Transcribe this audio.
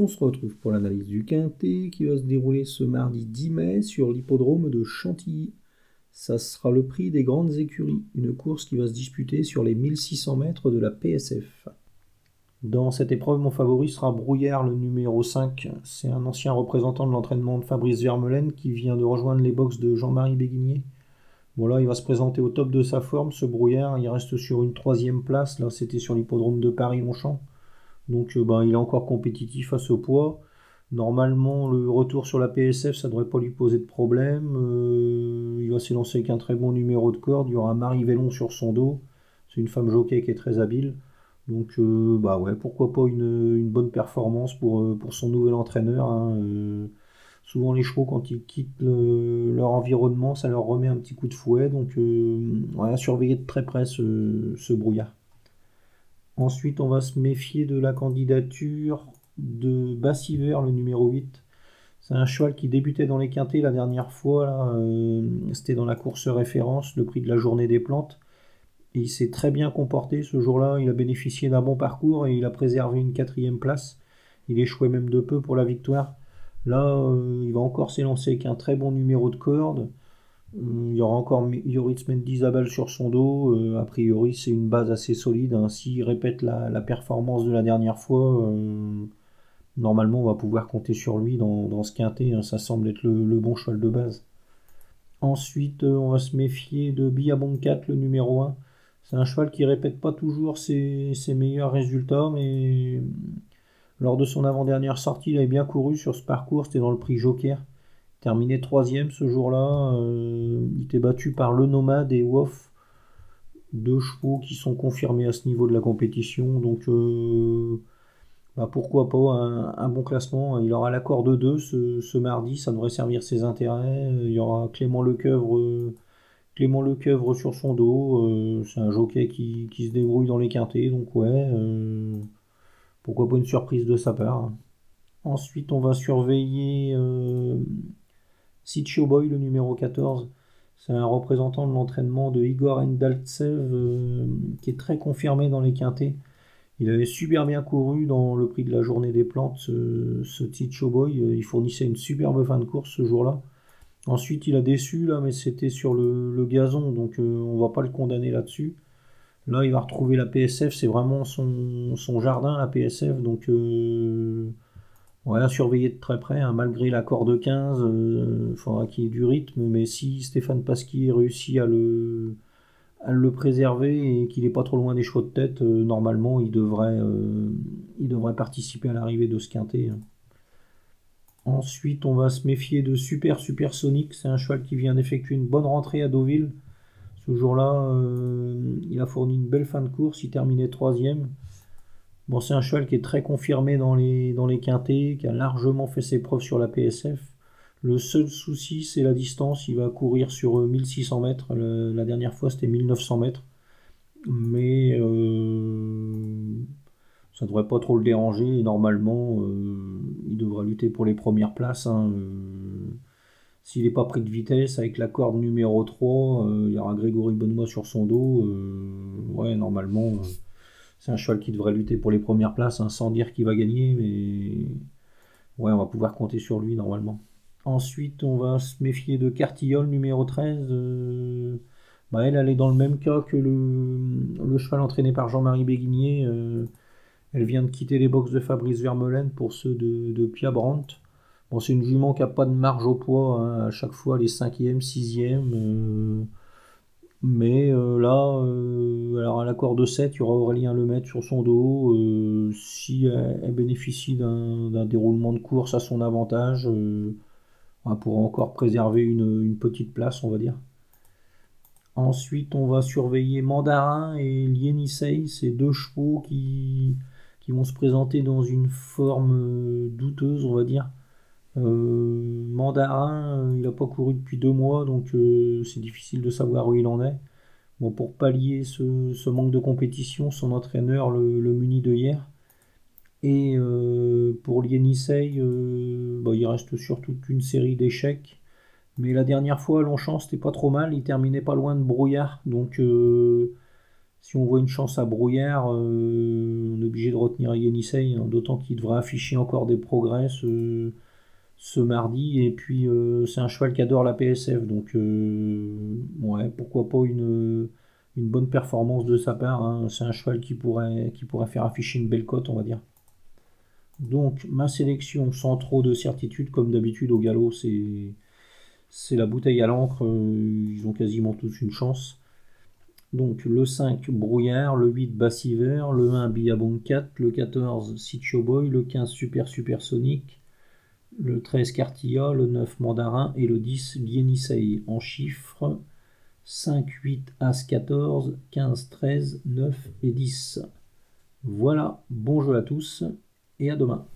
on se retrouve pour l'analyse du Quintet qui va se dérouler ce mardi 10 mai sur l'hippodrome de Chantilly. Ça sera le prix des grandes écuries, une course qui va se disputer sur les 1600 mètres de la PSF. Dans cette épreuve, mon favori sera Brouillard, le numéro 5. C'est un ancien représentant de l'entraînement de Fabrice Vermeulen qui vient de rejoindre les box de Jean-Marie Béguinier. Voilà, il va se présenter au top de sa forme, ce Brouillard. Il reste sur une troisième place. Là, c'était sur l'hippodrome de Paris-Longchamp. Donc, euh, ben, il est encore compétitif à ce poids. Normalement, le retour sur la PSF, ça ne devrait pas lui poser de problème. Euh, il va s'élancer avec un très bon numéro de corde. Il y aura Marie Vélon sur son dos. C'est une femme jockey qui est très habile. Donc, euh, bah ouais, pourquoi pas une, bonne performance pour, son nouvel entraîneur. Hein, souvent, les chevaux, quand ils quittent leur environnement, ça leur remet un petit coup de fouet. Donc, voilà, surveiller de très près ce, brouillard. Ensuite, on va se méfier de la candidature de Bassiver, le numéro 8. C'est un cheval qui débutait dans les quintés la dernière fois. C'était dans la course référence, le prix de la journée des plantes il s'est très bien comporté ce jour-là. Il a bénéficié d'un bon parcours et il a préservé une quatrième place. Il échouait même de peu pour la victoire. Là, euh, il va encore s'élancer avec un très bon numéro de corde. Euh, il y aura encore Yoritz Mendizabal sur son dos. Euh, a priori, c'est une base assez solide. Hein. S'il répète la, performance de la dernière fois, normalement, on va pouvoir compter sur lui dans, ce quintet. Hein. Ça semble être le, bon cheval de base. Ensuite, on va se méfier de Biaboncat, le numéro 1. C'est un cheval qui répète pas toujours ses, meilleurs résultats, mais lors de son avant-dernière sortie, il avait bien couru sur ce parcours, c'était dans le prix Joker. Terminé troisième ce jour-là, euh, il était battu par le Nomade et Woff, deux chevaux qui sont confirmés à ce niveau de la compétition, donc euh, bah, pourquoi pas un, bon classement. Il aura l'accord de deux ce, mardi, ça devrait servir ses intérêts. Il y aura Clément Lecoeuvre Clément Lecoeuvre sur son dos, euh, c'est un jockey qui, se débrouille dans les quintés, donc ouais, euh, pourquoi pas une surprise de sa part. Ensuite, on va surveiller euh, Sitcho Boy, le numéro 14. C'est un représentant de l'entraînement de Igor Endaltsev euh, qui est très confirmé dans les quintés. Il avait super bien couru dans le prix de la journée des plantes, ce, ce Boy. Il fournissait une superbe fin de course ce jour-là. Ensuite, il a déçu, là, mais c'était sur le, gazon, donc on euh, on va pas le condamner là-dessus. Là, il va retrouver la PSF, c'est vraiment son, jardin, la PSF, donc euh, voilà, surveiller de très près, hein, malgré l'accord de 15, il faudra qu'il y ait du rythme, mais si Stéphane Pasquier réussit à le, préserver et qu'il n'est pas trop loin des chevaux de tête, euh, normalement, il devrait, il devrait participer à l'arrivée de ce quintet. Hein. Ensuite, on va se méfier de Super Supersonic. C'est un cheval qui vient d'effectuer une bonne rentrée à Deauville. Ce jour-là, euh, il a fourni une belle fin de course. Il terminait troisième. Bon, c'est un cheval qui est très confirmé dans les, dans quintés, qui a largement fait ses preuves sur la PSF. Le seul souci, c'est la distance. Il va courir sur 1600 mètres. la dernière fois, c'était 1900 mètres. Mais euh, ça devrait pas trop le déranger. normalement, euh, il devra lutter pour les premières places. Hein, euh. S'il n'est pas pris de vitesse avec la corde numéro 3, euh, il y aura Grégory Benoît sur son dos. ouais, normalement, c'est un cheval qui devrait lutter pour les premières places, hein, sans dire qu'il va gagner, mais ouais, on va pouvoir compter sur lui normalement. Ensuite, on va se méfier de Cartillol numéro 13. Bah, elle, elle est dans le même cas que le, cheval entraîné par Jean-Marie Béguinier. Elle vient de quitter les box de Fabrice Vermeulen pour ceux de, de Pia Brandt. Bon, c'est une jument qui n'a pas de marge au poids, hein. à chaque fois les 5e, 6e. Euh, mais euh, là, euh, alors à l'accord de 7, il y aura Aurélien Lemaitre sur son dos. si elle, bénéficie d'un déroulement de course à son avantage, elle pourra encore préserver une, petite place, on va dire. Ensuite, on va surveiller Mandarin et Lienisei, ces deux chevaux qui, vont se présenter dans une forme euh, douteuse, on va dire. Euh, Mandarin, euh, il n'a pas couru depuis deux mois, donc c'est difficile de savoir où il en est. Bon, pour pallier ce, manque de compétition, son entraîneur le, munit de hier. Et pour Lienisei, bah, il reste sur toute une série d'échecs. Mais la dernière fois, à Longchamp, c'était pas trop mal. Il terminait pas loin de Brouillard. Donc, Si on voit une chance à brouillère, euh, on est obligé de retenir Yenisei, hein, d'autant qu'il devrait afficher encore des progrès mardi. Et puis euh, c'est un cheval qui adore la PSF, donc ouais, pourquoi pas une, bonne performance de sa part. Hein. C'est un cheval qui pourrait, qui pourrait faire afficher une belle cote, on va dire. Donc ma sélection sans trop de certitude, comme d'habitude au galop, c'est c'est la bouteille à l'encre, euh, ils ont quasiment tous une chance. Donc le 5 Brouillard, le 8 Bassiver, le 1 Billabong 4, le 14 Sitio Boy, le 15 Super Supersonic, le 13 Cartilla, le 9 Mandarin et le 10 Lienisei en chiffres 5, 8, As 14, 15, 13, 9 et 10. Voilà, bon jeu à tous et à demain.